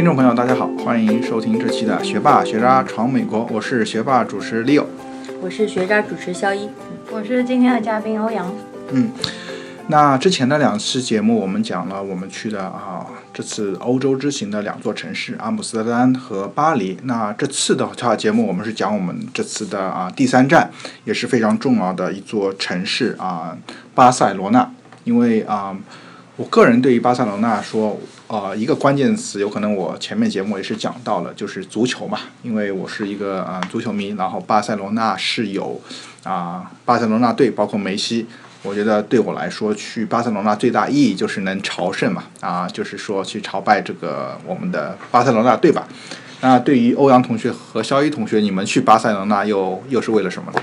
听众朋友，大家好，欢迎收听这期的《学霸学渣闯美国》，我是学霸主持 Leo，我是学渣主持肖一，我是今天的嘉宾欧阳。嗯，那之前的两期节目我们讲了我们去的啊，这次欧洲之行的两座城市阿姆斯特丹和巴黎。那这次的话节目我们是讲我们这次的啊第三站，也是非常重要的一座城市啊巴塞罗那，因为啊。我个人对于巴塞罗那说，呃，一个关键词，有可能我前面节目也是讲到了，就是足球嘛，因为我是一个啊足球迷，然后巴塞罗那是有啊巴塞罗那队，包括梅西，我觉得对我来说去巴塞罗那最大意义就是能朝圣嘛，啊，就是说去朝拜这个我们的巴塞罗那队吧。那对于欧阳同学和肖一同学，你们去巴塞罗那又又是为了什么呢？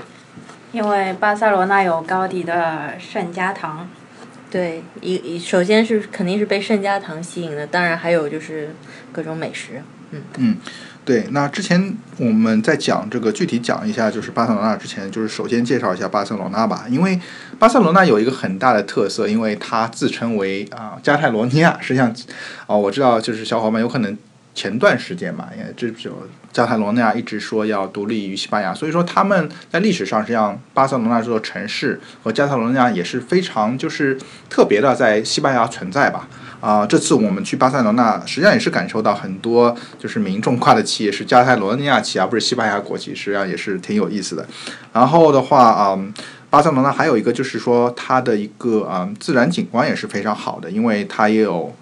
因为巴塞罗那有高迪的圣家堂。对，一一首先是肯定是被圣家堂吸引的，当然还有就是各种美食，嗯嗯，对。那之前我们在讲这个具体讲一下，就是巴塞罗那之前，就是首先介绍一下巴塞罗那吧，因为巴塞罗那有一个很大的特色，因为它自称为啊加泰罗尼亚，实际上哦我知道就是小伙伴有可能。前段时间嘛，因为这就加泰罗尼亚一直说要独立于西班牙，所以说他们在历史上实际上巴塞罗那这座城市和加泰罗尼亚也是非常就是特别的在西班牙存在吧。啊，这次我们去巴塞罗那，实际上也是感受到很多就是民众挂的旗也是加泰罗尼亚旗，而不是西班牙国旗，实际上也是挺有意思的。然后的话啊，巴塞罗那还有一个就是说它的一个啊自然景观也是非常好的，因为它也有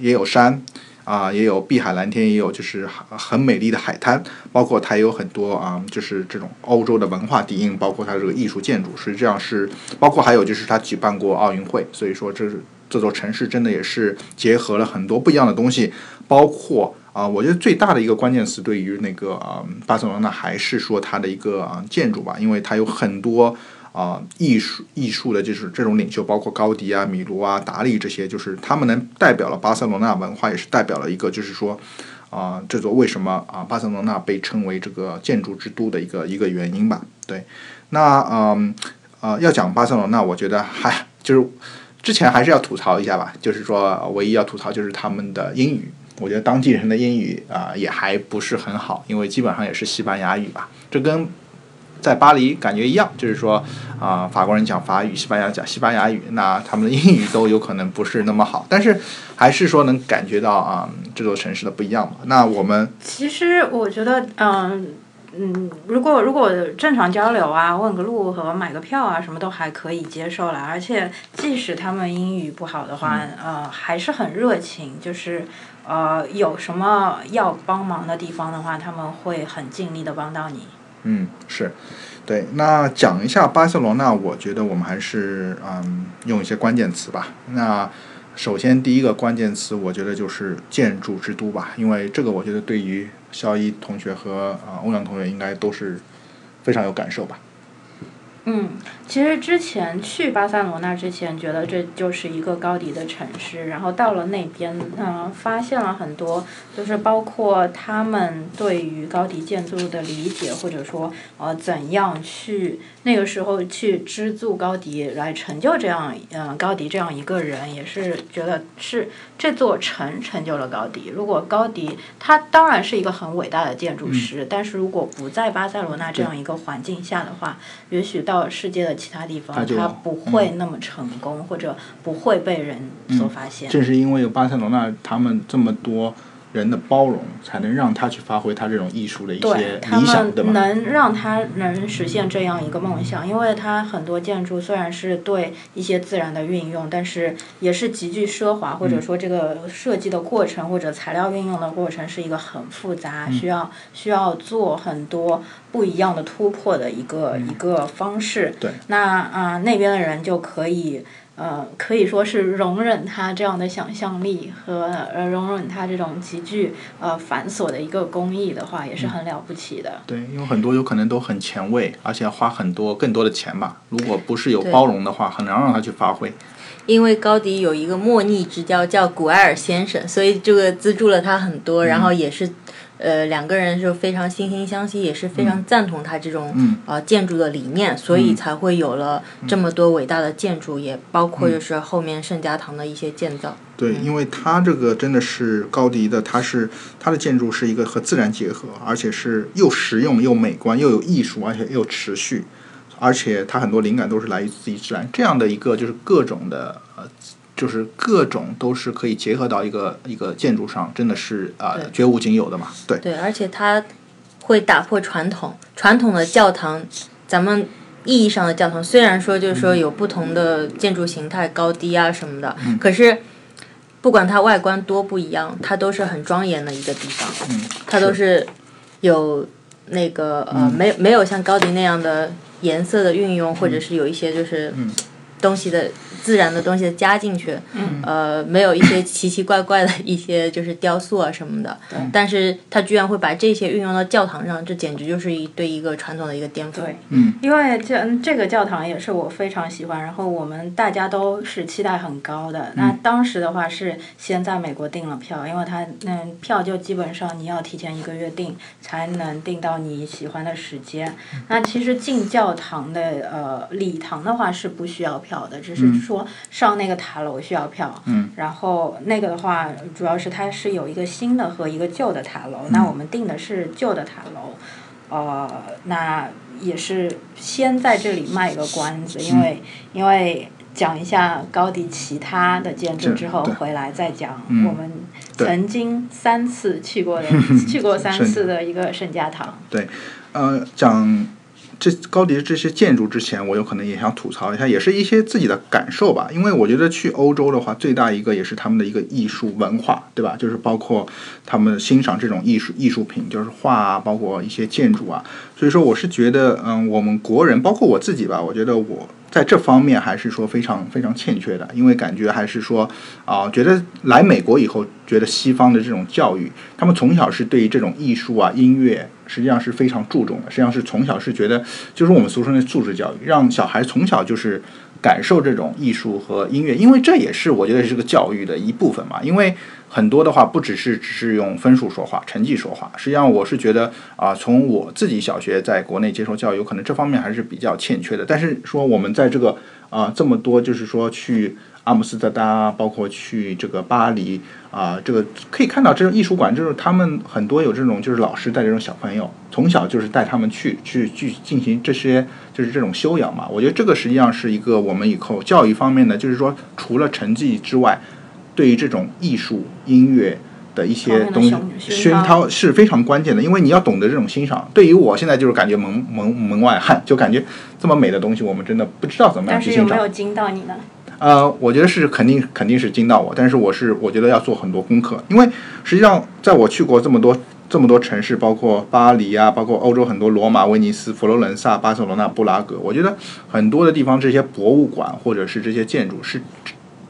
也有山。啊，也有碧海蓝天，也有就是很美丽的海滩，包括它也有很多啊，就是这种欧洲的文化底蕴，包括它这个艺术建筑，实际上是包括还有就是它举办过奥运会，所以说这这座城市真的也是结合了很多不一样的东西，包括啊，我觉得最大的一个关键词对于那个啊巴塞罗那还是说它的一个啊建筑吧，因为它有很多。啊，艺术艺术的就是这种领袖，包括高迪啊、米卢啊、达利这些，就是他们能代表了巴塞罗那文化，也是代表了一个，就是说，啊，这座为什么啊巴塞罗那被称为这个建筑之都的一个一个原因吧。对，那嗯呃，要讲巴塞罗那，我觉得还就是之前还是要吐槽一下吧，就是说唯一要吐槽就是他们的英语，我觉得当地人的英语啊也还不是很好，因为基本上也是西班牙语吧，这跟。在巴黎感觉一样，就是说，啊，法国人讲法语，西班牙讲西班牙语，那他们的英语都有可能不是那么好，但是还是说能感觉到啊，这座城市的不一样嘛。那我们其实我觉得，嗯嗯，如果如果正常交流啊，问个路和买个票啊，什么都还可以接受了。而且即使他们英语不好的话，呃，还是很热情，就是呃，有什么要帮忙的地方的话，他们会很尽力的帮到你。嗯，是，对。那讲一下巴塞罗那，我觉得我们还是嗯用一些关键词吧。那首先第一个关键词，我觉得就是建筑之都吧，因为这个我觉得对于肖一同学和啊欧阳同学应该都是非常有感受吧。嗯，其实之前去巴塞罗那之前，觉得这就是一个高迪的城市，然后到了那边，嗯，发现了很多，就是包括他们对于高迪建筑的理解，或者说呃怎样去那个时候去资助高迪来成就这样，嗯，高迪这样一个人，也是觉得是这座城成就了高迪。如果高迪他当然是一个很伟大的建筑师，但是如果不在巴塞罗那这样一个环境下的话，也许到到世界的其他地方，他不会那么成功，或者不会被人所发现。正是因为有巴塞罗那，他们这么多。人的包容，才能让他去发挥他这种艺术的一些理想，对吧？能让他能实现这样一个梦想，因为他很多建筑虽然是对一些自然的运用，但是也是极具奢华，或者说这个设计的过程或者材料运用的过程是一个很复杂，需要需要做很多不一样的突破的一个一个方式。对。那啊，那边的人就可以。呃，可以说是容忍他这样的想象力和呃容忍他这种极具呃繁琐的一个工艺的话，也是很了不起的。对，因为很多有可能都很前卫，而且要花很多更多的钱吧。如果不是有包容的话，很难让他去发挥。因为高迪有一个莫逆之交叫古埃尔先生，所以这个资助了他很多，然后也是呃两个人就非常惺惺相惜，也是非常赞同他这种、嗯。呃建筑的理念，所以才会有了这么多伟大的建筑，也包括嗯。就是后面圣家堂的一些建造。对，因为它这个真的是高迪的，它是它的建筑是一个和自然结合，而且是又实用又美观，又有艺术，而且又持续，而且它很多灵感都是来自于自然，这样的一个就是各种的呃，就是各种都是可以结合到一个一个建筑上，真的是啊、对绝无仅有的嘛。对，对，而且它会打破传统，传统的教堂，咱们意义上的教堂，虽然说就是说有不同的建筑形态、高低啊什么的，可是不管它外观多不一样，它都是很庄严的一个地方，嗯，它都是。有那个呃，没有没有像高迪那样的颜色的运用，或者是有一些就是东西的自然的东西加进去，呃，没有一些奇奇怪怪的一些就是雕塑啊什么的，但是他居然会把这些运用到教堂上，这简直就是一对一个传统的一个颠覆。对，嗯，因为这嗯这个教堂也是我非常喜欢，然后我们大家都是期待很高的。那当时的话是先在美国订了票，因为它嗯票就基本上你要提前一个月订才能订到你喜欢的时间。那其实进教堂的呃礼堂的话是不需要票的，只是说上那个塔楼需要票。嗯。然后那个的话，主要是它是有一个新的和一个旧的塔楼，那我们订的是旧的塔楼。呃，那也是先在这里卖个关子，因为因为讲一下高迪其他的建筑之后，回来再讲嗯我们曾经三次去过的 去过三次的一个圣家堂。对，呃，讲这高迪这些建筑之前，我有可能也想吐槽一下，也是一些自己的感受吧。因为我觉得去欧洲的话，最大一个也是他们的一个艺术文化，对吧？就是包括他们欣赏这种艺术艺术品，就是画啊，包括一些建筑啊。所以说，我是觉得，嗯，我们国人，包括我自己吧，我觉得我。在这方面还是说非常非常欠缺的，因为感觉还是说啊、觉得来美国以后，觉得西方的这种教育，他们从小是对于这种艺术啊、音乐，实际上是非常注重的。实际上是从小是觉得，就是我们俗称的素质教育，让小孩从小就是感受这种艺术和音乐，因为这也是我觉得是个教育的一部分嘛。因为很多的话不只是只是用分数说话、成绩说话，实际上我是觉得啊、从我自己小学在国内接受教育，有可能这方面还是比较欠缺的。但是说我们在这个啊、这么多，就是说去阿姆斯特丹，包括去这个巴黎啊、这个可以看到这种艺术馆，就是他们很多有这种就是老师带这种小朋友，从小就是带他们去去去进行这些就是这种修养嘛。我觉得这个实际上是一个我们以后教育方面的，就是说除了成绩之外，对于这种艺术音乐。的一些东西熏熏陶陶是非常关键的，因为你要懂得这种欣赏。对于我现在就是感觉门门门外汉，就感觉这么美的东西，我们真的不知道怎么样但去欣赏。是有没有惊到你呢？呃，我觉得是肯定肯定是惊到我，但是我是我觉得要做很多功课，因为实际上在我去过这么多这么多城市，包括巴黎啊，包括欧洲很多罗马、威尼斯、佛罗伦萨、巴塞罗那、布拉格，我觉得很多的地方这些博物馆或者是这些建筑是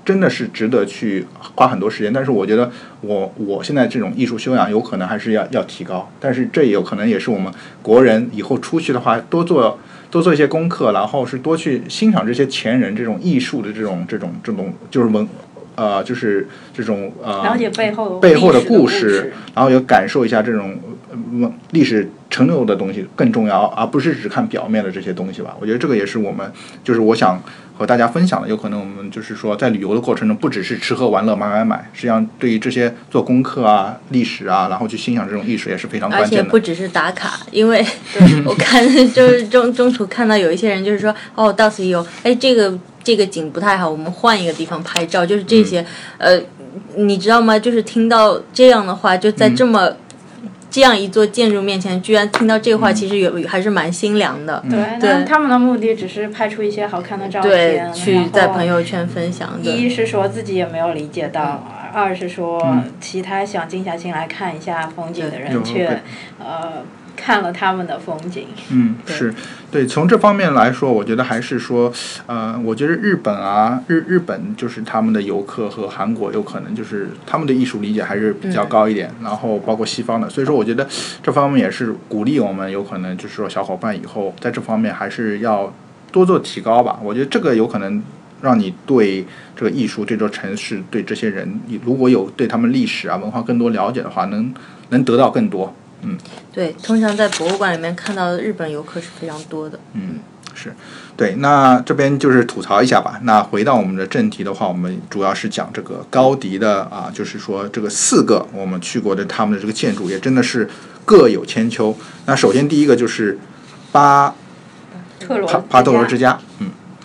真的是值得去花很多时间，但是我觉得我我现在这种艺术修养有可能还是要要提高，但是这也有可能也是我们国人以后出去的话多做多做一些功课，然后是多去欣赏这些前人这种艺术的这种这种这种就是文呃就是这种呃了解背后背后的故事，然后也感受一下这种呃历史陈留的东西更重要，而不是只看表面的这些东西吧。我觉得这个也是我们，就是我想和大家分享的。有可能我们就是说，在旅游的过程中，不只是吃喝玩乐、买买买，实际上对于这些做功课啊、历史啊，然后去欣赏这种历史也是非常关键的。而且不只是打卡，因为我看就是中中途看到有一些人就是说，哦，到此一游，哎，这个这个景不太好，我们换一个地方拍照，就是这些，呃，你知道吗？就是听到这样的话，就在这么。嗯这样一座建筑面前，居然听到这话，其实有还是蛮心凉的。对，对那他们的目的只是拍出一些好看的照对片，，去在朋友圈分享的。一是说自己也没有理解到，二是说嗯其他想静下心来看一下风景的人却呃看了他们的风景。嗯，是对。从这方面来说，我觉得还是说，呃，我觉得日本啊，日日本就是他们的游客和韩国有可能就是他们的艺术理解还是比较高一点，然后包括西方的，所以说我觉得这方面也是鼓励我们有可能就是说小伙伴以后在这方面还是要多做提高吧。我觉得这个有可能。让你对这个艺术、对这座城市、对这些人，你如果有对他们历史啊、文化更多了解的话，能能得到更多。嗯，对，通常在博物馆里面看到的日本游客是非常多的。嗯，是对。那这边就是吐槽一下吧。那回到我们的正题的话，我们主要是讲这个高迪的啊，就是说这个四个我们去过的他们的这个建筑，也真的是各有千秋。那首先第一个就是巴特罗帕帕特罗之家，嗯。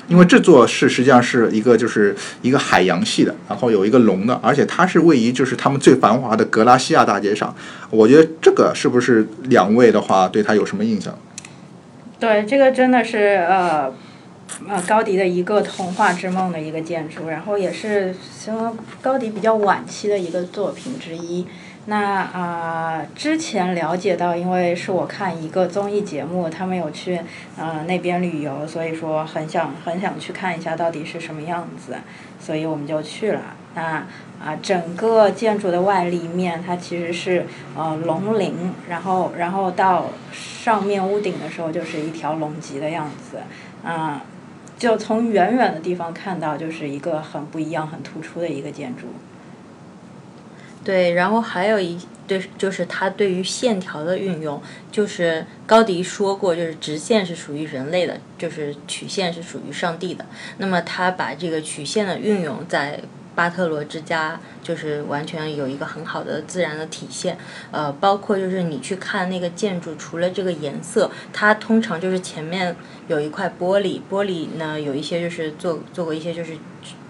因为这座是实际上是一个就是一个海洋系的，然后有一个龙的，而且它是位于就是他们最繁华的格拉西亚大街上。我觉得这个是不是两位的话对他有什么印象？对，这个真的是呃呃高迪的一个童话之梦的一个建筑，然后也是像高迪比较晚期的一个作品之一。那啊，之前了解到，因为是我看一个综艺节目，他们有去呃那边旅游，所以说很想很想去看一下到底是什么样子，所以我们就去了。那啊，整个建筑的外立面它其实是呃龙鳞，然后然后到上面屋顶的时候就是一条龙脊的样子，啊，就从远远的地方看到就是一个很不一样、很突出的一个建筑。对，然后还有一对，就是他对于线条的运用，就是高迪说过，就是直线是属于人类的，就是曲线是属于上帝的。那么他把这个曲线的运用在巴特罗之家，就是完全有一个很好的自然的体现。呃，包括就是你去看那个建筑，除了这个颜色，它通常就是前面有一块玻璃，玻璃呢有一些就是做做过一些就是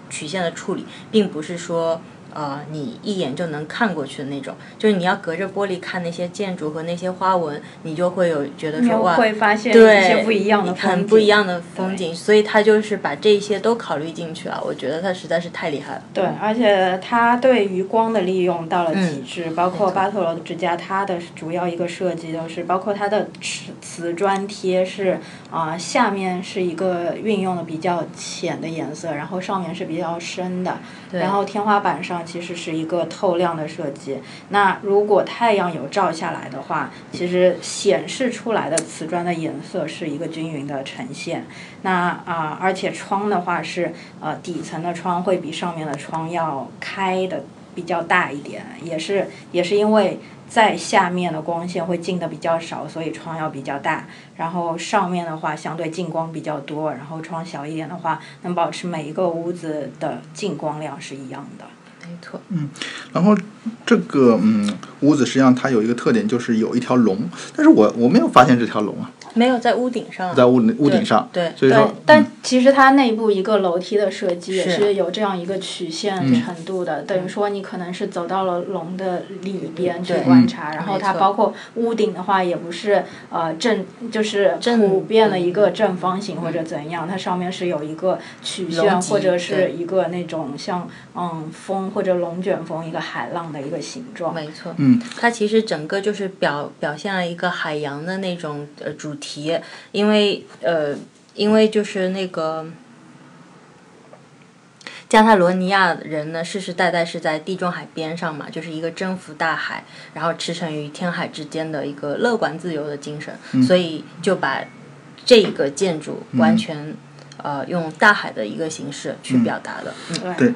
曲线的处理，并不是说。呃，你一眼就能看过去的那种，就是你要隔着玻璃看那些建筑和那些花纹，你就会有觉得说哇，会发现一些不一样的很不一样的风景，所以他就是把这些都考虑进去了。我觉得他实在是太厉害了。对，而且他对于光的利用到了极致，包括巴特罗之家，它的主要一个设计都是包括它的瓷瓷砖贴是啊，下面是一个运用的比较浅的颜色，然后上面是比较深的，然后天花板上。其实是一个透亮的设计。那如果太阳有照下来的话，其实显示出来的瓷砖的颜色是一个均匀的呈现。那啊，而且窗的话是呃底层的窗会比上面的窗要开的比较大一点，也是也是因为。在下面的光线会进的比较少，所以窗要比较大。然后上面的话相对进光比较多，然后窗小一点的话，能保持每一个屋子的进光量是一样的。没错。嗯，然后这个嗯屋子实际上它有一个特点，就是有一条龙，但是我我没有发现这条龙啊。没有在屋顶上，在屋屋顶上，对，所以说，但其实它内部一个楼梯的设计也是有这样一个曲线程度的，等于说你可能是走到了龙的里边去观察，然后它包括屋顶的话也不是呃正就是普遍的一个正方形或者怎样，它上面是有一个曲线或者是一个那种像嗯风或者龙卷风一个海浪的一个形状，没错，嗯，它其实整个就是表表现了一个海洋的那种呃主。题，因为呃，因为就是那个加泰罗尼亚人呢，世世代代是在地中海边上嘛，就是一个征服大海，然后驰骋于天海之间的一个乐观自由的精神，所以就把这个建筑完全呃用大海的一个形式去表达的，嗯，对。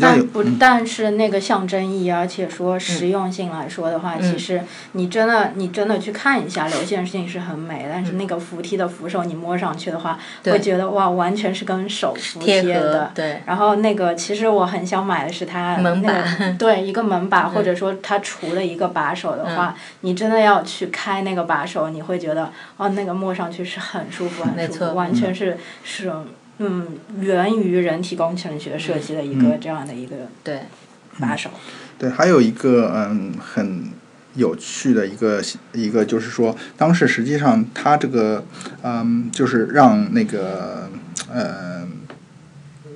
但不，但是那个象征意义，而且说实用性来说的话，其实你真的你真的去看一下，流线性是很美。但是那个扶梯的扶手，你摸上去的话，会觉得哇，完全是跟手扶贴的。对。然后那个，其实我很想买的是它门把，对，一个门把，或者说它除了一个把手的话，你真的要去开那个把手，你会觉得哦，那个摸上去是很舒服，很舒服，完全是是。嗯，源于人体工程学设计的一个这样的一个对把手。对，还有一个嗯很有趣的一个一个就是说，当时实际上他这个嗯就是让那个呃。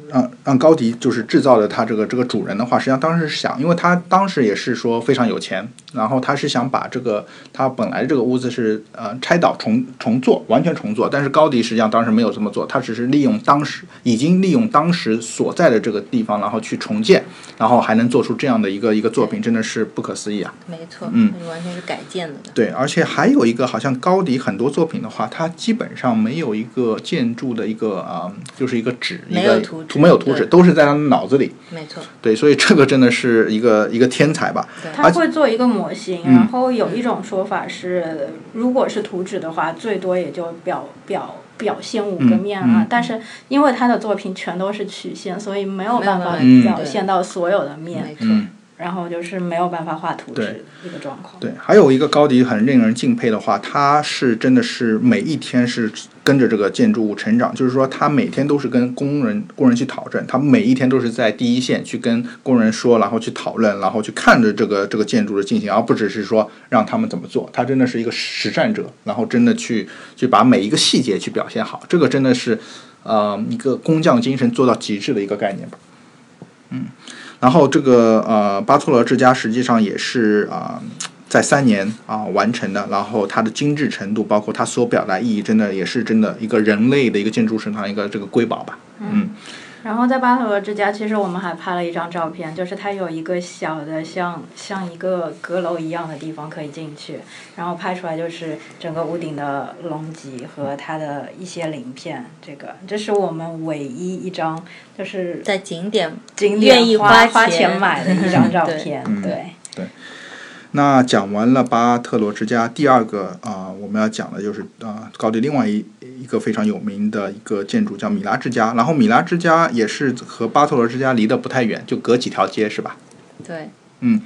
让让高迪就是制造的他这个这个主人的话，实际上当时是想，因为他当时也是说非常有钱，然后他是想把这个他本来这个屋子是呃拆倒重重做，完全重做。但是高迪实际上当时没有这么做，他只是利用当时已经利用当时所在的这个地方，然后去重建，然后还能做出这样的一个一个作品，真的是不可思议啊！没错，嗯，完全是改建的。对，而且还有一个，好像高迪很多作品的话，他基本上没有一个建筑的一个啊，就是一个纸一个图。没有图纸，都是在他的脑子里。没错。对，所以这个真的是一个一个天才吧。他会做一个模型，然后有一种说法是，如果是图纸的话，最多也就表表表现五个面啊。但是因为他的作品全都是曲线，所以没有办法表现到所有的面。没错。然后就是没有办法画图纸一个状况。对，还有一个高迪很令人敬佩的话，他是真的是每一天是跟着这个建筑物成长，就是说他每天都是跟工人工人去讨论，他每一天都是在第一线去跟工人说，然后去讨论，然后去看着这个这个建筑的进行，而不只是说让他们怎么做。他真的是一个实战者，然后真的去去把每一个细节去表现好，这个真的是呃一个工匠精神做到极致的一个概念吧。嗯。然后这个呃巴托罗之家实际上也是啊在三年啊完成的，然后它的精致程度，包括它所表达意义，真的也是真的一个人类的一个建筑史上一个这个瑰宝吧。嗯。然后在巴特罗之家，其实我们还拍了一张照片，就是它有一个小的像像一个阁楼一样的地方可以进去，然后拍出来就是整个屋顶的龙脊和它的一些鳞片。这个这是我们唯一一张就是在景点景点愿意花花钱买的一张照片，对。对。那讲完了巴特罗之家，第二个啊，我们要讲的就是啊，高迪另外一一个非常有名的一个建筑叫米拉之家。然后米拉之家也是和巴特罗之家离得不太远，就隔几条街，是吧？对。嗯，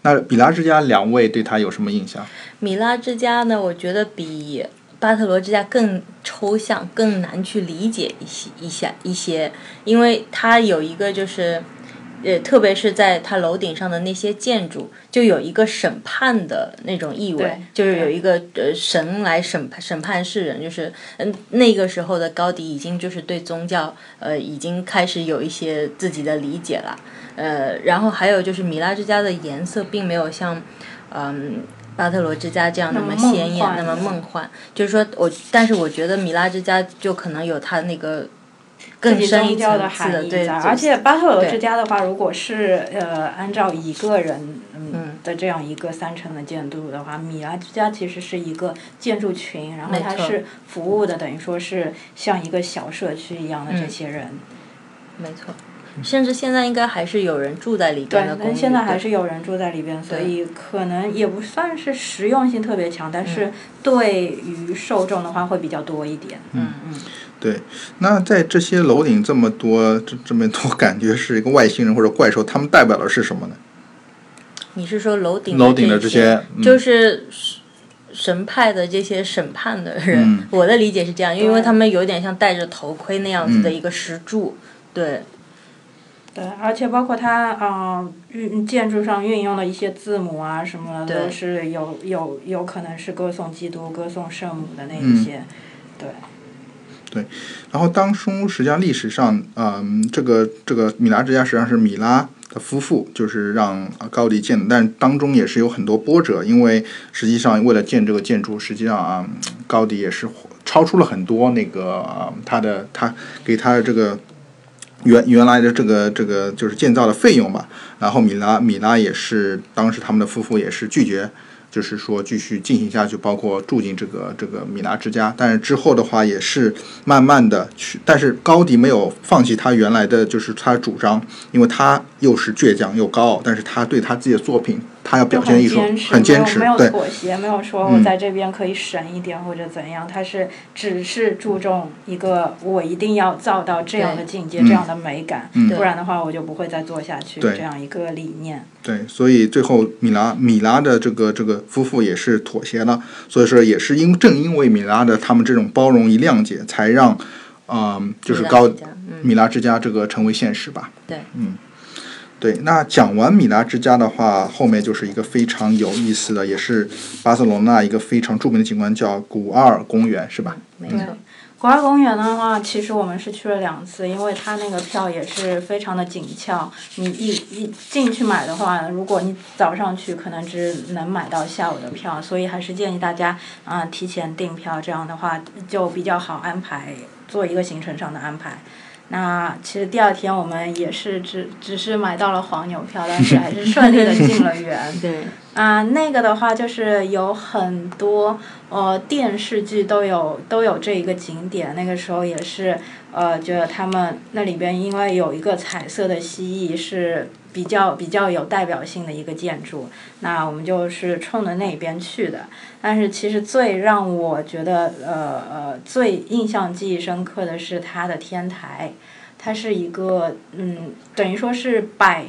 那米拉之家两位对他有什么印象？米拉之家呢，我觉得比巴特罗之家更抽象，更难去理解一些一下一些，因为它有一个就是。呃，特别是在它楼顶上的那些建筑，就有一个审判的那种意味，就是有一个呃神来审判审判世人，就是嗯那个时候的高迪已经就是对宗教呃已经开始有一些自己的理解了，呃，然后还有就是米拉之家的颜色并没有像嗯巴特罗之家这样那么鲜艳那么梦幻，就是说我但是我觉得米拉之家就可能有它那个。更深一层的含义在，而且巴特罗之家的话，如果是呃按照一个人嗯的这样一个三层的建筑的话，米拉之家其实是一个建筑群，然后它是服务的，等于说是像一个小社区一样的这些人。没错，甚至现在应该还是有人住在里边的。对，现在还是有人住在里边，所以可能也不算是实用性特别强，但是对于受众的话会比较多一点。嗯嗯。对，那在这些楼顶这么多这这么多，感觉是一个外星人或者怪兽，他们代表的是什么呢？你是说楼顶楼顶的这些，就是神派的这些审判的人？我的理解是这样，因为他们有点像戴着头盔那样子的一个石柱，对。对，而且包括它啊，运建筑上运用的一些字母啊什么的，都是有有有可能是歌颂基督、歌颂圣母的那一些，对。对，然后当初实际上历史上，嗯，这个这个米拉之家实际上是米拉的夫妇就是让高迪建的，但当中也是有很多波折，因为实际上为了建这个建筑，实际上啊，高迪也是超出了很多那个他的他给他的这个原原来的这个这个就是建造的费用吧，然后米拉米拉也是当时他们的夫妇也是拒绝。就是说继续进行下去，包括住进这个这个米拉之家，但是之后的话也是慢慢的去，但是高迪没有放弃他原来的就是他主张，因为他又是倔强又高傲，但是他对他自己的作品。他要表现艺术，很坚持，没有妥协，没有说我在这边可以省一点或者怎样。他是只是注重一个，我一定要造到这样的境界，这样的美感，不然的话我就不会再做下去。这样一个理念。对，所以最后米拉米拉的这个这个夫妇也是妥协了。所以说，也是因正因为米拉的他们这种包容与谅解，才让嗯，就是高米拉之家这个成为现实吧。对，嗯。对，那讲完米拉之家的话，后面就是一个非常有意思的，也是巴塞罗那一个非常著名的景观，叫古阿尔公园，是吧？没错。古阿尔公园的话，其实我们是去了两次，因为它那个票也是非常的紧俏。你一一进去买的话，如果你早上去，可能只能买到下午的票，所以还是建议大家啊提前订票，这样的话就比较好安排做一个行程上的安排。那其实第二天我们也是只只是买到了黄牛票，但是还是顺利的进了园。对。啊，那个的话就是有很多呃电视剧都有都有这一个景点，那个时候也是呃，觉得他们那里边因为有一个彩色的蜥蜴是比较比较有代表性的一个建筑，那我们就是冲着那边去的。但是其实最让我觉得呃呃最印象记忆深刻的是它的天台，它是一个嗯等于说是百，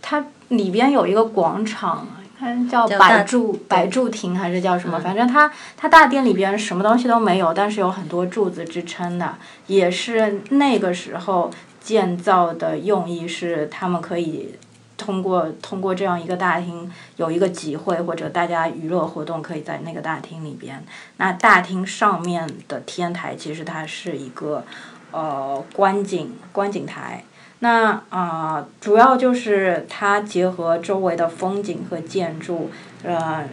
它里边有一个广场。它叫百柱百柱亭还是叫什么？反正它它大殿里边什么东西都没有，但是有很多柱子支撑的，也是那个时候建造的用意是他们可以通过通过这样一个大厅有一个集会或者大家娱乐活动可以在那个大厅里边。那大厅上面的天台其实它是一个呃观景观景台。那啊，主要就是它结合周围的风景和建筑，呃，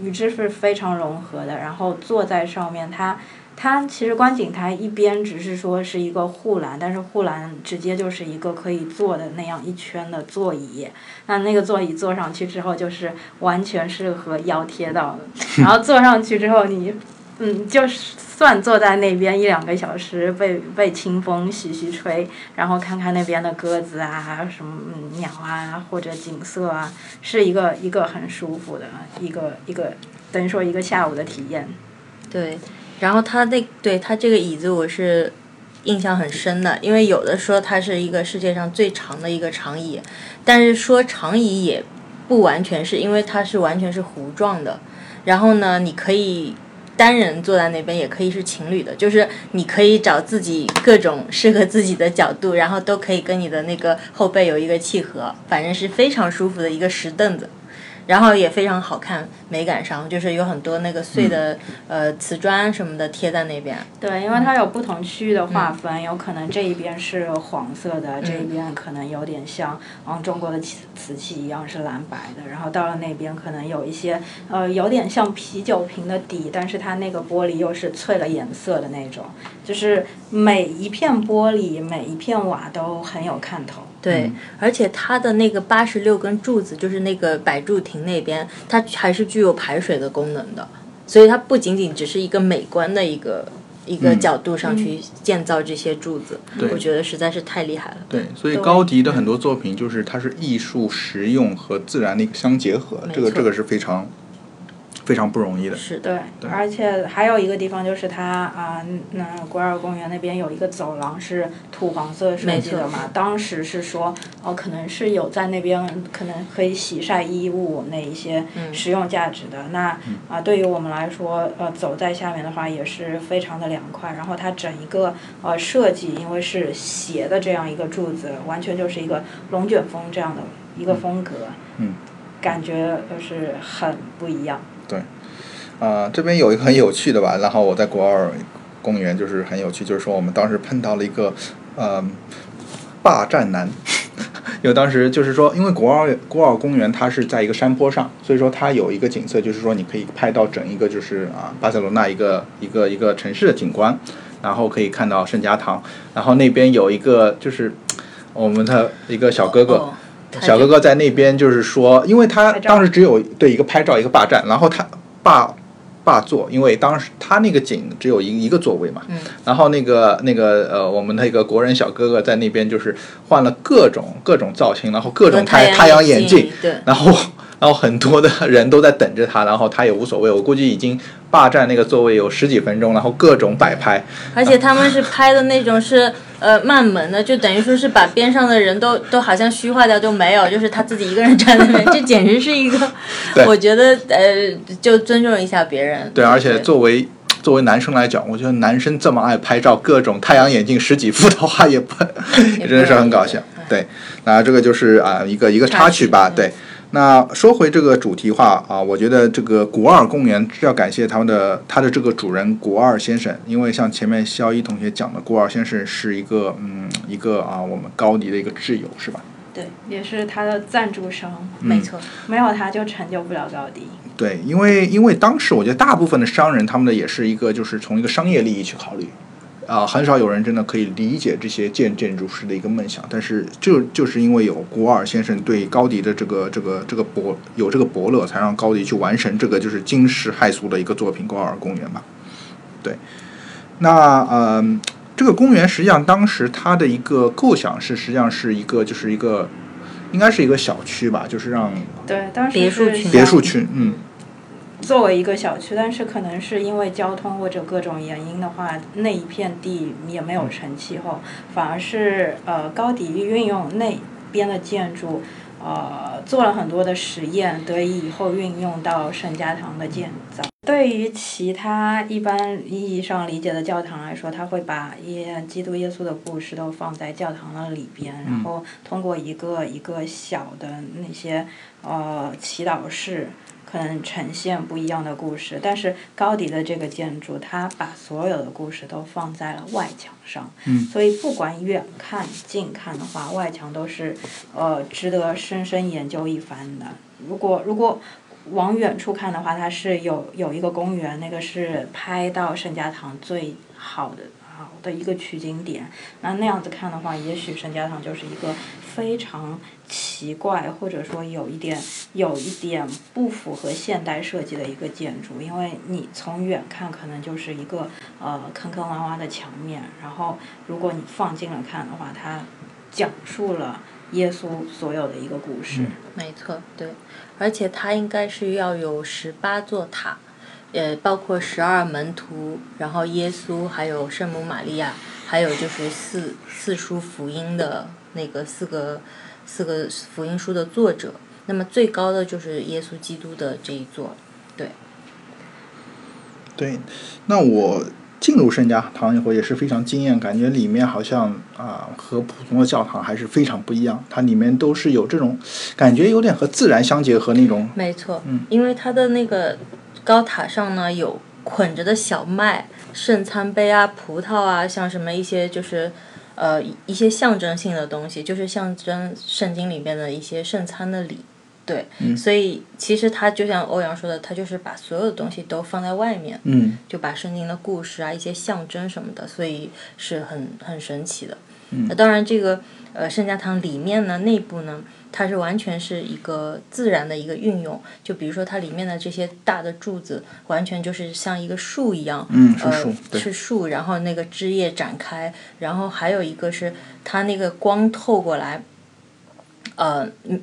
与之是非常融合的。然后坐在上面，它它其实观景台一边只是说是一个护栏，但是护栏直接就是一个可以坐的那样一圈的座椅。那那个座椅坐上去之后，就是完全是和腰贴到的。然后坐上去之后，你嗯就是。算坐在那边一两个小时，被被清风徐徐吹，然后看看那边的鸽子啊，什么鸟啊，或者景色啊，是一个一个很舒服的一个一个，等于说一个下午的体验。对，然后他那对他这个椅子我是印象很深的，因为有的说它是一个世界上最长的一个长椅，但是说长椅也不完全是因为它是完全是弧状的，然后呢，你可以。单人坐在那边也可以是情侣的，就是你可以找自己各种适合自己的角度，然后都可以跟你的那个后背有一个契合，反正是非常舒服的一个石凳子。然后也非常好看，美感上就是有很多那个碎的呃瓷砖什么的贴在那边。对，因为它有不同区域的划分，有可能这一边是黄色的，这一边可能有点像嗯中国的瓷瓷器一样是蓝白的，然后到了那边可能有一些呃有点像啤酒瓶的底，但是它那个玻璃又是翠了颜色的那种，就是每一片玻璃每一片瓦都很有看头。对，而且它的那个八十六根柱子，就是那个百柱亭那边，它还是具有排水的功能的，所以它不仅仅只是一个美观的一个一个角度上去建造这些柱子，我觉得实在是太厉害了。对，所以高迪的很多作品就是它是艺术、实用和自然的一个相结合，这个这个是非常。非常不容易的，是对，而且还有一个地方就是它啊，那国尔公园那边有一个走廊是土黄色设计的嘛，当时是说哦，可能是有在那边可能可以洗晒衣物那一些实用价值的。那啊，对于我们来说，呃，走在下面的话也是非常的凉快。然后它整一个呃设计，因为是斜的这样一个柱子，完全就是一个龙卷风这样的一个风格，嗯，感觉就是很不一样。对，啊，这边有一个很有趣的吧，然后我在国二公园就是很有趣，就是说我们当时碰到了一个呃霸占男，因为当时就是说，因为国二国二公园它是在一个山坡上，所以说它有一个景色，就是说你可以拍到整一个就是啊巴塞罗那一个一个一个城市的景观，然后可以看到圣家堂，然后那边有一个就是我们的一个小哥哥。小哥哥在那边就是说，因为他当时只有对一个拍照一个霸占，然后他霸霸座，因为当时他那个景只有一一个座位嘛，然后那个那个呃我们那个国人小哥哥在那边就是换了各种各种造型，然后各种太太阳眼镜，对，然后。然后很多的人都在等着他，然后他也无所谓。我估计已经霸占那个座位有十几分钟，然后各种摆拍。而且他们是拍的那种是呃慢门的，就等于说是把边上的人都 都好像虚化掉就没有，就是他自己一个人站在那边，这简直是一个，我觉得呃就尊重一下别人。对，而且作为作为男生来讲，我觉得男生这么爱拍照，各种太阳眼镜十几副的话也不 也真的是很搞笑。对，那这个就是啊一个一个插曲吧，对。那说回这个主题话啊，我觉得这个古二公园是要感谢他们的他的这个主人古二先生，因为像前面肖一同学讲的，古二先生是一个嗯一个啊我们高迪的一个挚友是吧？对，也是他的赞助商，没错，没有他就成就不了高迪。对，因为因为当时我觉得大部分的商人他们的也是一个就是从一个商业利益去考虑。啊，很少有人真的可以理解这些建建筑师的一个梦想，但是就就是因为有古尔先生对高迪的这个这个这个伯有这个伯乐，才让高迪去完成这个就是惊世骇俗的一个作品《古尔公园》吧。对，那呃，这个公园实际上当时它的一个构想是，实际上是一个就是一个应该是一个小区吧，就是让对，当时别墅是群别墅区，嗯作为一个小区，但是可能是因为交通或者各种原因的话，那一片地也没有成气候，反而是呃高迪运用那边的建筑，呃做了很多的实验，得以以后运用到圣家堂的建造。对于其他一般意义上理解的教堂来说，他会把耶基督耶稣的故事都放在教堂的里边，然后通过一个一个小的那些呃祈祷室。可能呈现不一样的故事，但是高迪的这个建筑，它把所有的故事都放在了外墙上，嗯所以不管远看近看的话，外墙都是呃值得深深研究一番的。如果如果往远处看的话，它是有有一个公园，那个是拍到圣家堂最好的好的一个取景点。那那样子看的话，也许圣家堂就是一个非常奇怪，或者说有一点有一点不符合现代设计的一个建筑，因为你从远看可能就是一个呃坑坑洼洼的墙面，然后如果你放近了看的话，它讲述了耶稣所有的一个故事。没错，对，而且它应该是要有十八座塔，呃，包括十二门徒，然后耶稣，还有圣母玛利亚，还有就是四四书福音的那个四个四个福音书的作者。那么最高的就是耶稣基督的这一座，对，对，那我进入圣家堂以后也是非常惊艳，感觉里面好像啊、和普通的教堂还是非常不一样，它里面都是有这种感觉，有点和自然相结合那种。没错，嗯因为它的那个高塔上呢有捆着的小麦、圣餐杯啊、葡萄啊，像什么一些就是呃一一些象征性的东西，就是象征圣经里面的一些圣餐的礼。对，嗯所以其实它就像欧阳说的，它就是把所有的东西都放在外面，嗯就把圣经的故事啊、一些象征什么的，所以是很很神奇的。嗯那当然，这个呃圣家堂里面呢，内部呢，它是完全是一个自然的一个运用。就比如说它里面的这些大的柱子，完全就是像一个树一样，嗯，是呃是树，然后那个枝叶展开，然后还有一个是它那个光透过来，呃，嗯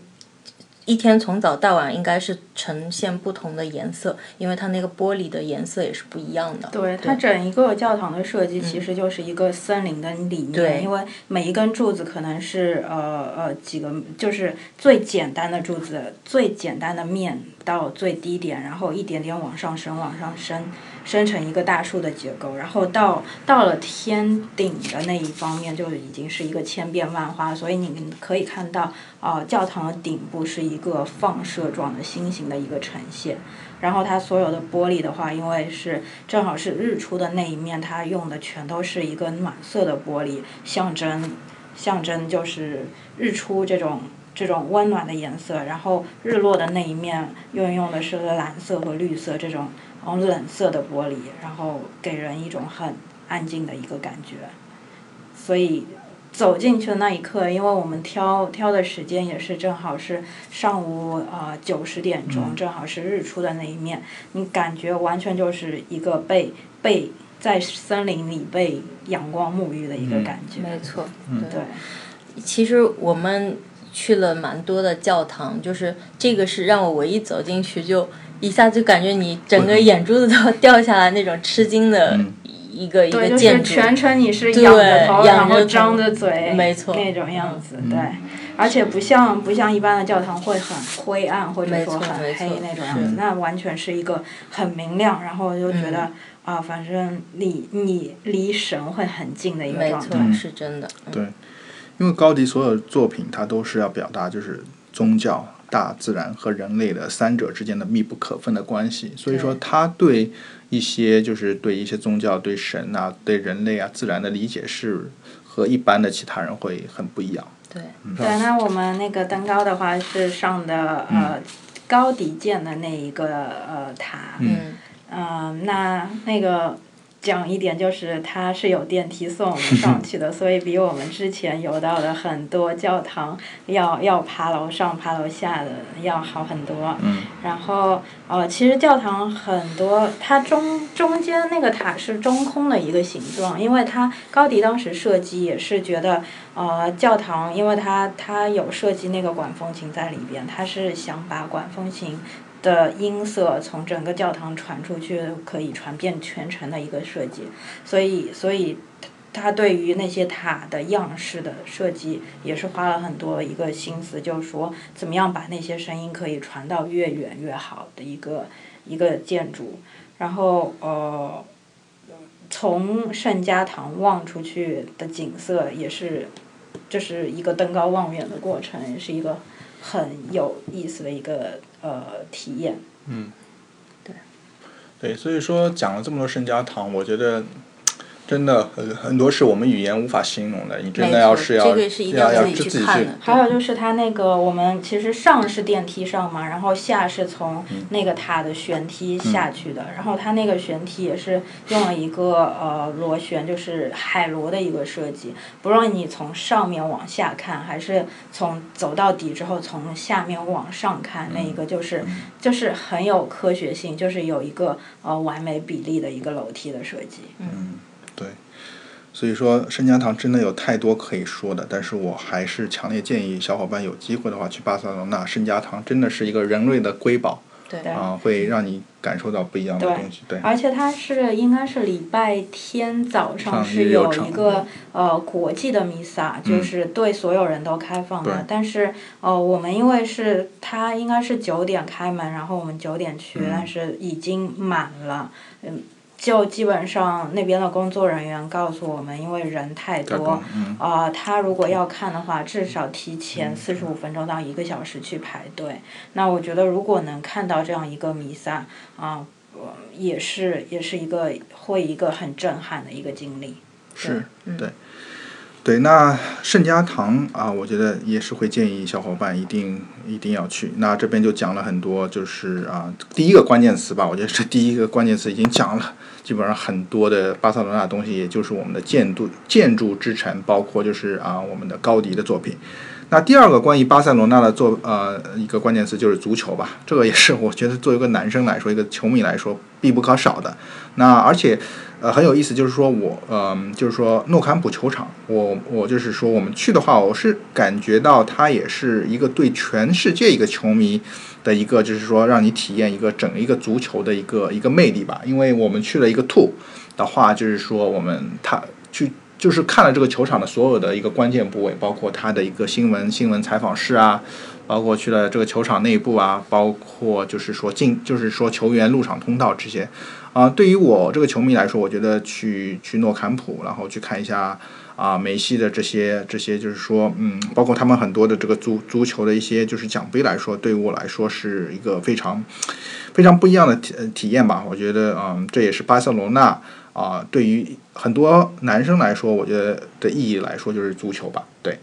一天从早到晚应该是呈现不同的颜色，因为它那个玻璃的颜色也是不一样的。对，它整一个教堂的设计其实就是一个森林的理念，对因为每一根柱子可能是呃呃几个，就是最简单的柱子，最简单的面到最低点，然后一点点往上升，往上升，生成一个大树的结构，然后到到了天顶的那一方面就已经是一个千变万化，所以你可以看到，呃，教堂的顶部是一个放射状的心形的一个呈现。然后它所有的玻璃的话，因为是正好是日出的那一面，它用的全都是一个暖色的玻璃，象征象征就是日出这种这种温暖的颜色。然后日落的那一面运用的是蓝色和绿色这种然后冷色的玻璃，然后给人一种很安静的一个感觉。所以走进去的那一刻，因为我们挑挑的时间也是正好是上午啊九十点钟，正好是日出的那一面，你感觉完全就是一个被被在森林里被阳光沐浴的一个感觉。没错，对，其实我们去了蛮多的教堂，就是这个是让我唯一走进去就一下就感觉你整个眼珠子都掉下来那种吃惊的嗯一个、一个建筑。全程你是对仰着头，然仰着头后张着嘴，没错那种样子，嗯对。而且不像不像一般的教堂会很灰暗或者说很黑那种样子，那完全是一个很明亮，然后就觉得、嗯啊，反正离你离神会很近的一个没错状态。，是真的。嗯对，因为高迪所有作品，他都是要表达就是宗教、大自然和人类的三者之间的密不可分的关系。所以说，他对一些就是对一些宗教、对神啊、对人类啊、自然的理解是和一般的其他人会很不一样。对，对，那我们那个登高的话是上的呃高迪建的那一个呃塔，嗯，嗯，那那个讲一点，就是它是有电梯送我们上去的，所以比我们之前游到的很多教堂要要爬楼上爬楼下的要好很多。嗯。然后呃，其实教堂很多，它中中间那个塔是中空的一个形状，因为它高迪当时设计也是觉得呃教堂，因为它它有设计那个管风琴在里边，它是想把管风琴。的音色从整个教堂传出去，可以传遍全城的一个设计，所以，所以他对于那些塔的样式的设计也是花了很多一个心思，就是说怎么样把那些声音可以传到越远越好的一个一个建筑。然后，呃，从圣家堂望出去的景色也是，就是一个登高望远的过程，是一个很有意思的一个。呃，体验。嗯，对，对，所以说讲了这么多圣家堂，我觉得。真的很很多是我们语言无法形容的，你真的要是要要要自己去。还有就是它那个，我们其实上是电梯上嘛，然后下是从那个塔的旋梯下去的，然后它那个旋梯也是用了一个呃螺旋，就是海螺的一个设计，不论你从上面往下看，还是从走到底之后从下面往上看，那一个就是就是很有科学性，就是有一个呃完美比例的一个楼梯的设计。嗯。对，所以说申家堂真的有太多可以说的，但是我还是强烈建议小伙伴有机会的话去巴塞罗那申家堂，真的是一个人类的瑰宝，对啊，会让你感受到不一样的东西。对，而且它是应该是礼拜天早上是有一个呃国际的弥撒，就是对所有人都开放的。但是呃我们因为是它应该是九点开门，然后我们九点去，但是已经满了，嗯。就基本上那边的工作人员告诉我们，因为人太多，啊，他如果要看的话，至少提前四十五分钟到一个小时去排队。那我觉得，如果能看到这样一个弥撒，啊，也是也是一个会一个很震撼的一个经历。是，对。对，那圣家堂啊，我觉得也是会建议小伙伴一定一定要去。那这边就讲了很多，就是啊，第一个关键词吧，我觉得这第一个关键词已经讲了，基本上很多的巴塞罗那东西，也就是我们的建筑建筑之城，包括就是啊我们的高迪的作品。那第二个关于巴塞罗那的作呃一个关键词就是足球吧，这个也是我觉得作为一个男生来说，一个球迷来说必不可少的。那而且。呃，很有意思，就是说我，嗯，就是说诺坎普球场，我我就是说我们去的话，我是感觉到它也是一个对全世界一个球迷的一个，就是说让你体验一个整一个足球的一个一个魅力吧。因为我们去了一个 two 的话，就是说我们他去就是看了这个球场的所有的一个关键部位，包括它的一个新闻新闻采访室啊。包括去了这个球场内部啊，包括就是说进，就是说球员入场通道这些，啊，对于我这个球迷来说，我觉得去去诺坎普，然后去看一下啊梅西的这些这些，就是说，嗯，包括他们很多的这个足足球的一些就是奖杯来说，对于我来说是一个非常非常不一样的体体验吧。我觉得，嗯，这也是巴塞罗那啊，对于很多男生来说，我觉得的意义来说就是足球吧，对。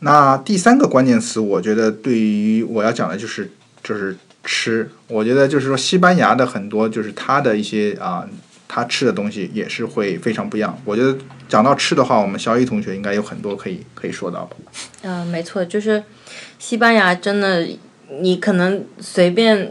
那第三个关键词，我觉得对于我要讲的就是就是吃。我觉得就是说，西班牙的很多就是它的一些啊，它吃的东西也是会非常不一样。我觉得讲到吃的话，我们小雨同学应该有很多可以可以说到的。嗯，没错，就是西班牙真的，你可能随便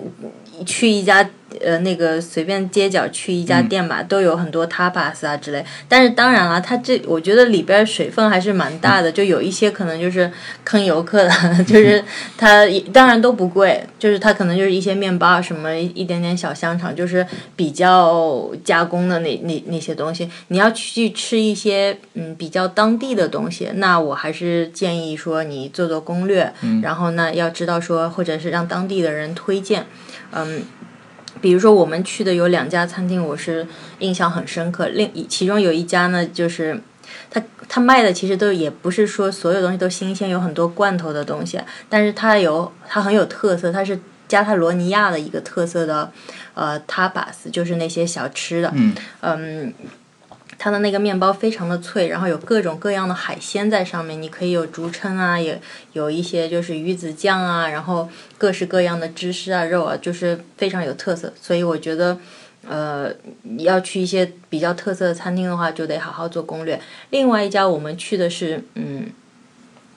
去一家。呃，那个随便街角去一家店吧，都有很多 tapas 啊之类。但是当然了，它这我觉得里边水分还是蛮大的，就有一些可能就是坑游客的，就是它当然都不贵，就是它可能就是一些面包什么一点点小香肠，就是比较加工的那那那些东西。你要去吃一些嗯比较当地的东西，那我还是建议说你做做攻略，然后呢要知道说或者是让当地的人推荐，嗯。比如说，我们去的有两家餐厅，我是印象很深刻。另其中有一家呢，就是他他卖的其实都也不是说所有东西都新鲜，有很多罐头的东西。但是它有它很有特色，它是加泰罗尼亚的一个特色的呃 tapas，就是那些小吃的。嗯。嗯。它的那个面包非常的脆，然后有各种各样的海鲜在上面，你可以有竹蛏啊，也有一些就是鱼子酱啊，然后各式各样的芝士啊、肉啊，就是非常有特色。所以我觉得，呃，要去一些比较特色的餐厅的话，就得好好做攻略。另外一家我们去的是，嗯，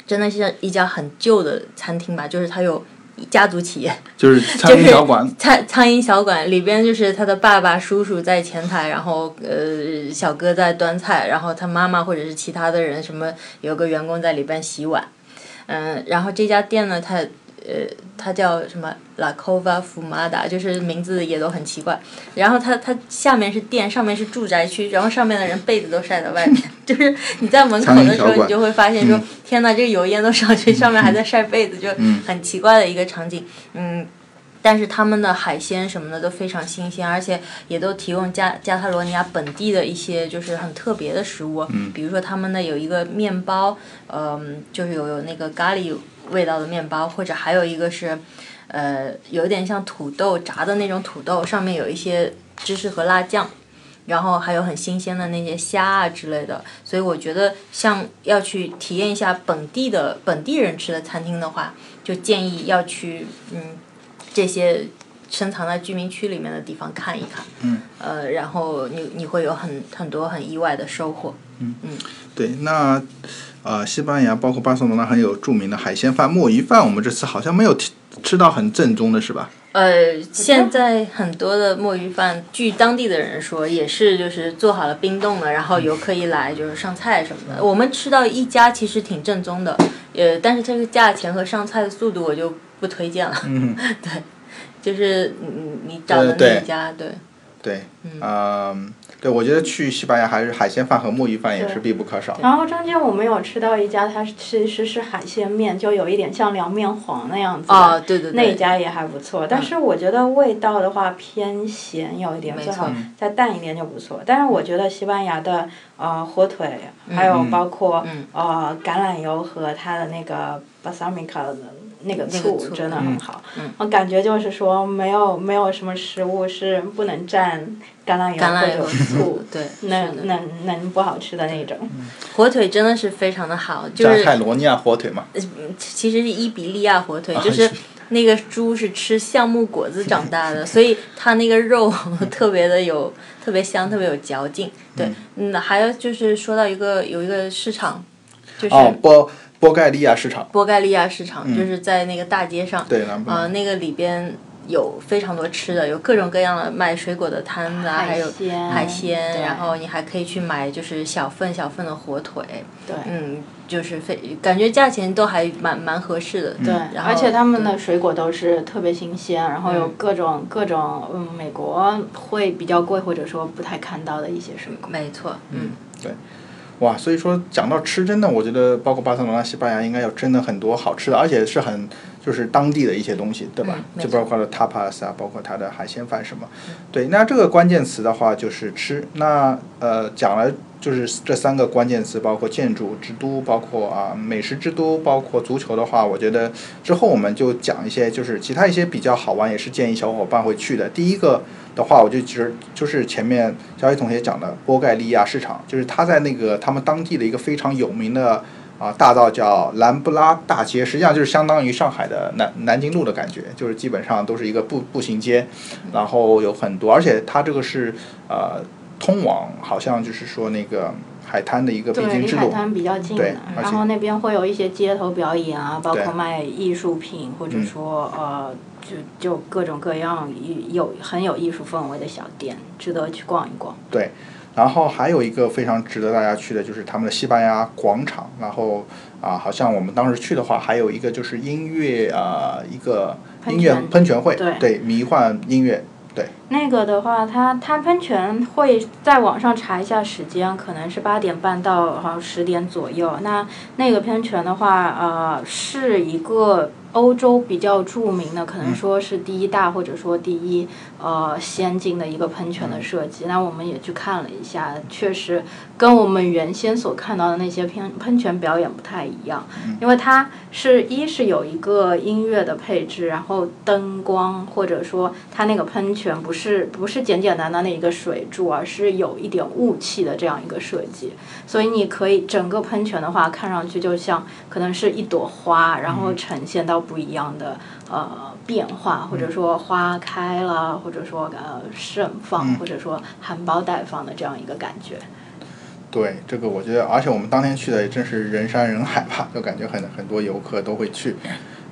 真的是一家很旧的餐厅吧，就是它有家族企业，就是 苍蝇小馆，苍苍蝇小馆里边就是他的爸爸、叔叔在前台，然后呃小哥在端菜，然后他妈妈或者是其他的人，什么有个员工在里边洗碗，嗯，然后这家店呢，它呃它叫什么？La Cova Fumada，就是名字也都很奇怪。然后它它下面是店，上面是住宅区，然后上面的人被子都晒在外面，就是你在门口的时候，你就会发现说，天呐，这个油烟都上去，上面还在晒被子，就很奇怪的一个场景，嗯。但是他们的海鲜什么的都非常新鲜，而且也都提供加加泰罗尼亚本地的一些就是很特别的食物，嗯，比如说他们的有一个面包，嗯，就是有有那个咖喱味道的面包，或者还有一个是，呃，有点像土豆炸的那种土豆，上面有一些芝士和辣酱，然后还有很新鲜的那些虾啊之类的，所以我觉得像要去体验一下本地的本地人吃的餐厅的话，就建议要去嗯。这些深藏在居民区里面的地方看一看，嗯，呃，然后你你会有很很多很意外的收获，嗯嗯，对，那呃，西班牙包括巴塞罗那很有著名的海鲜饭、墨鱼饭，我们这次好像没有吃到很正宗的是吧？呃，现在很多的墨鱼饭，据当地的人说，也是就是做好了冰冻的，然后游客一来就是上菜什么的。我们吃到一家其实挺正宗的，呃，但是这个价钱和上菜的速度我就。不推荐了，嗯，对，就是你你找的那一家，对，对，嗯，对，我觉得去西班牙还是海鲜饭和墨鱼饭也是必不可少。然后中间我们有吃到一家，它其实是海鲜面，就有一点像凉面黄那样子。啊，对对对。那一家也还不错，但是我觉得味道的话偏咸，有一点，最好再淡一点就不错。但是我觉得西班牙的呃火腿，还有包括呃橄榄油和它的那个巴萨米卡的。那个醋真的很好，我感觉就是说没有没有什么食物是不能蘸橄榄油或者醋，对，能能能不好吃的那种。火腿真的是非常的好，就是加泰罗尼亚火腿嘛。其实是伊比利亚火腿，就是那个猪是吃橡木果子长大的，所以它那个肉 特别的有特别香，特别有嚼劲。对，嗯，还有就是说到一个有一个市场，就是盖利亚市场，波盖利亚市场就是在那个大街上，对，啊，那个里边有非常多吃的，有各种各样的卖水果的摊子啊，还有海鲜，然后你还可以去买就是小份小份的火腿，对，嗯，就是非感觉价钱都还蛮蛮合适的，对，而且他们的水果都是特别新鲜，然后有各种各种嗯，美国会比较贵或者说不太看到的一些水果，没错，嗯，对。哇，所以说讲到吃，真的，我觉得包括巴塞罗那、西班牙应该有真的很多好吃的，而且是很就是当地的一些东西，对吧？就包括了 tapas 啊，包括它的海鲜饭什么。对，那这个关键词的话就是吃。那呃，讲了就是这三个关键词，包括建筑之都，包括啊美食之都，包括足球的话，我觉得之后我们就讲一些就是其他一些比较好玩，也是建议小伙伴会去的。第一个。的话，我就其实就是前面小雨同学讲的波盖利亚市场，就是他在那个他们当地的一个非常有名的啊大道叫兰布拉大街，实际上就是相当于上海的南南京路的感觉，就是基本上都是一个步步行街，然后有很多，而且它这个是呃通往好像就是说那个海滩的一个必经之路，对，离海滩比较近的，然后那边会有一些街头表演啊，包括卖艺术品或者说呃。就就各种各样有很有艺术氛围的小店，值得去逛一逛。对，然后还有一个非常值得大家去的，就是他们的西班牙广场。然后啊，好像我们当时去的话，还有一个就是音乐啊，一个音乐喷泉会，对，迷幻音乐，对。那个的话，它它喷泉会在网上查一下时间，可能是八点半到好像十点左右。那那个喷泉的话，呃，是一个。欧洲比较著名的，可能说是第一大或者说第一呃先进的一个喷泉的设计。那我们也去看了一下，确实跟我们原先所看到的那些喷喷泉表演不太一样，因为它是一是有一个音乐的配置，然后灯光或者说它那个喷泉不是不是简简单单的一个水柱，而是有一点雾气的这样一个设计。所以你可以整个喷泉的话，看上去就像可能是一朵花，然后呈现到。不一样的呃变化，或者说花开了，或者说呃盛放，或者说含苞待放的这样一个感觉。对，这个我觉得，而且我们当天去的也真是人山人海吧，就感觉很很多游客都会去。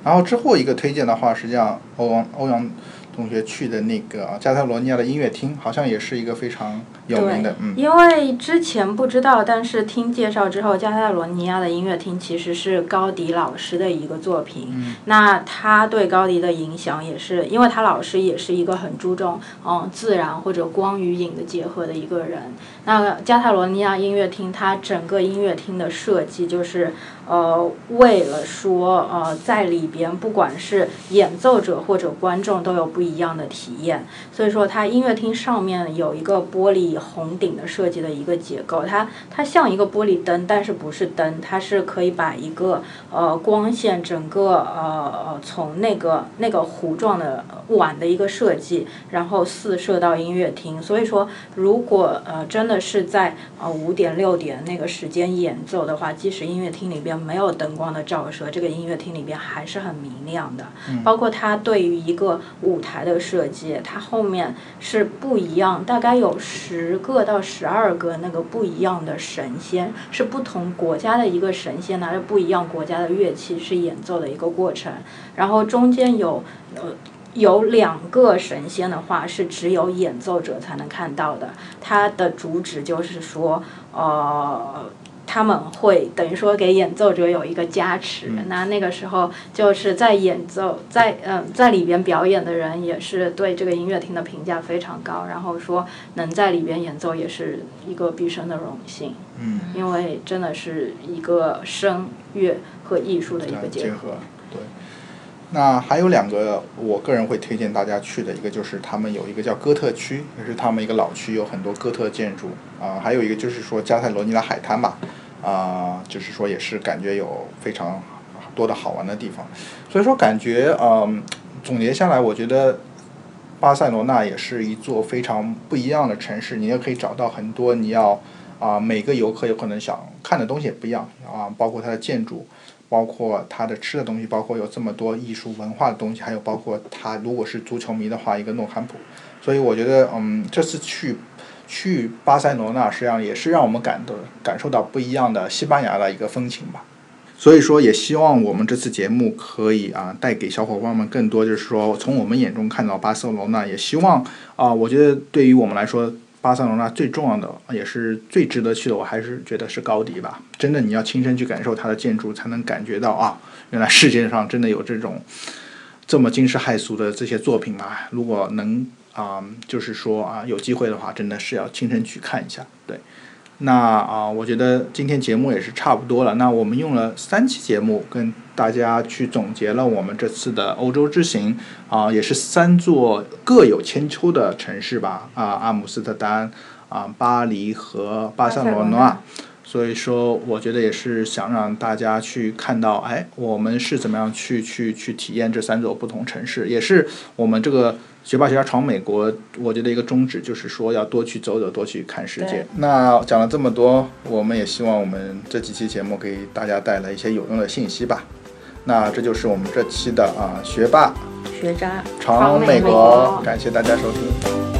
然后之后一个推荐的话，实际上欧阳欧阳。同学去的那个加泰罗尼亚的音乐厅，好像也是一个非常有名的。嗯，因为之前不知道，但是听介绍之后，加泰罗尼亚的音乐厅其实是高迪老师的一个作品。嗯，那他对高迪的影响也是，因为他老师也是一个很注重嗯自然或者光与影的结合的一个人。那加泰罗尼亚音乐厅，它整个音乐厅的设计就是。呃，为了说，呃，在里边不管是演奏者或者观众都有不一样的体验，所以说它音乐厅上面有一个玻璃红顶的设计的一个结构，它它像一个玻璃灯，但是不是灯，它是可以把一个呃光线整个呃呃从那个那个弧状的碗的一个设计，然后四射到音乐厅，所以说如果呃真的是在呃五点六点那个时间演奏的话，即使音乐厅里边。没有灯光的照射，这个音乐厅里边还是很明亮的。包括它对于一个舞台的设计，它后面是不一样，大概有十个到十二个那个不一样的神仙，是不同国家的一个神仙拿着不一样国家的乐器是演奏的一个过程。然后中间有呃有两个神仙的话是只有演奏者才能看到的，它的主旨就是说呃。他们会等于说给演奏者有一个加持，那那个时候就是在演奏，在嗯在里边表演的人也是对这个音乐厅的评价非常高，然后说能在里边演奏也是一个毕生的荣幸，嗯，因为真的是一个声乐和艺术的一个结合。对，那还有两个我个人会推荐大家去的，一个就是他们有一个叫哥特区，也是他们一个老区，有很多哥特建筑。啊，还有一个就是说加泰罗尼亚海滩吧。啊，就是说也是感觉有非常多的好玩的地方，所以说感觉嗯，总结下来，我觉得巴塞罗那也是一座非常不一样的城市，你也可以找到很多你要啊每个游客有可能想看的东西也不一样啊，包括它的建筑，包括它的吃的东西，包括有这么多艺术文化的东西，还有包括它如果是足球迷的话，一个诺坎普，所以我觉得嗯，这次去。去巴塞罗那实际上也是让我们感到感受到不一样的西班牙的一个风情吧。所以说，也希望我们这次节目可以啊带给小伙伴们更多，就是说从我们眼中看到巴塞罗那。也希望啊，我觉得对于我们来说，巴塞罗那最重要的也是最值得去的，我还是觉得是高迪吧。真的，你要亲身去感受它的建筑，才能感觉到啊，原来世界上真的有这种这么惊世骇俗的这些作品啊。如果能。啊，就是说啊，有机会的话，真的是要亲身去看一下。对，那啊，我觉得今天节目也是差不多了。那我们用了三期节目跟大家去总结了我们这次的欧洲之行啊，也是三座各有千秋的城市吧啊，阿姆斯特丹啊，巴黎和巴塞罗那。所以说，我觉得也是想让大家去看到，哎，我们是怎么样去去去体验这三座不同城市，也是我们这个。学霸学渣闯美国，我觉得一个宗旨就是说要多去走走，多去看世界。那讲了这么多，我们也希望我们这几期节目给大家带来一些有用的信息吧。那这就是我们这期的啊学霸学渣闯美国，感谢大家收听。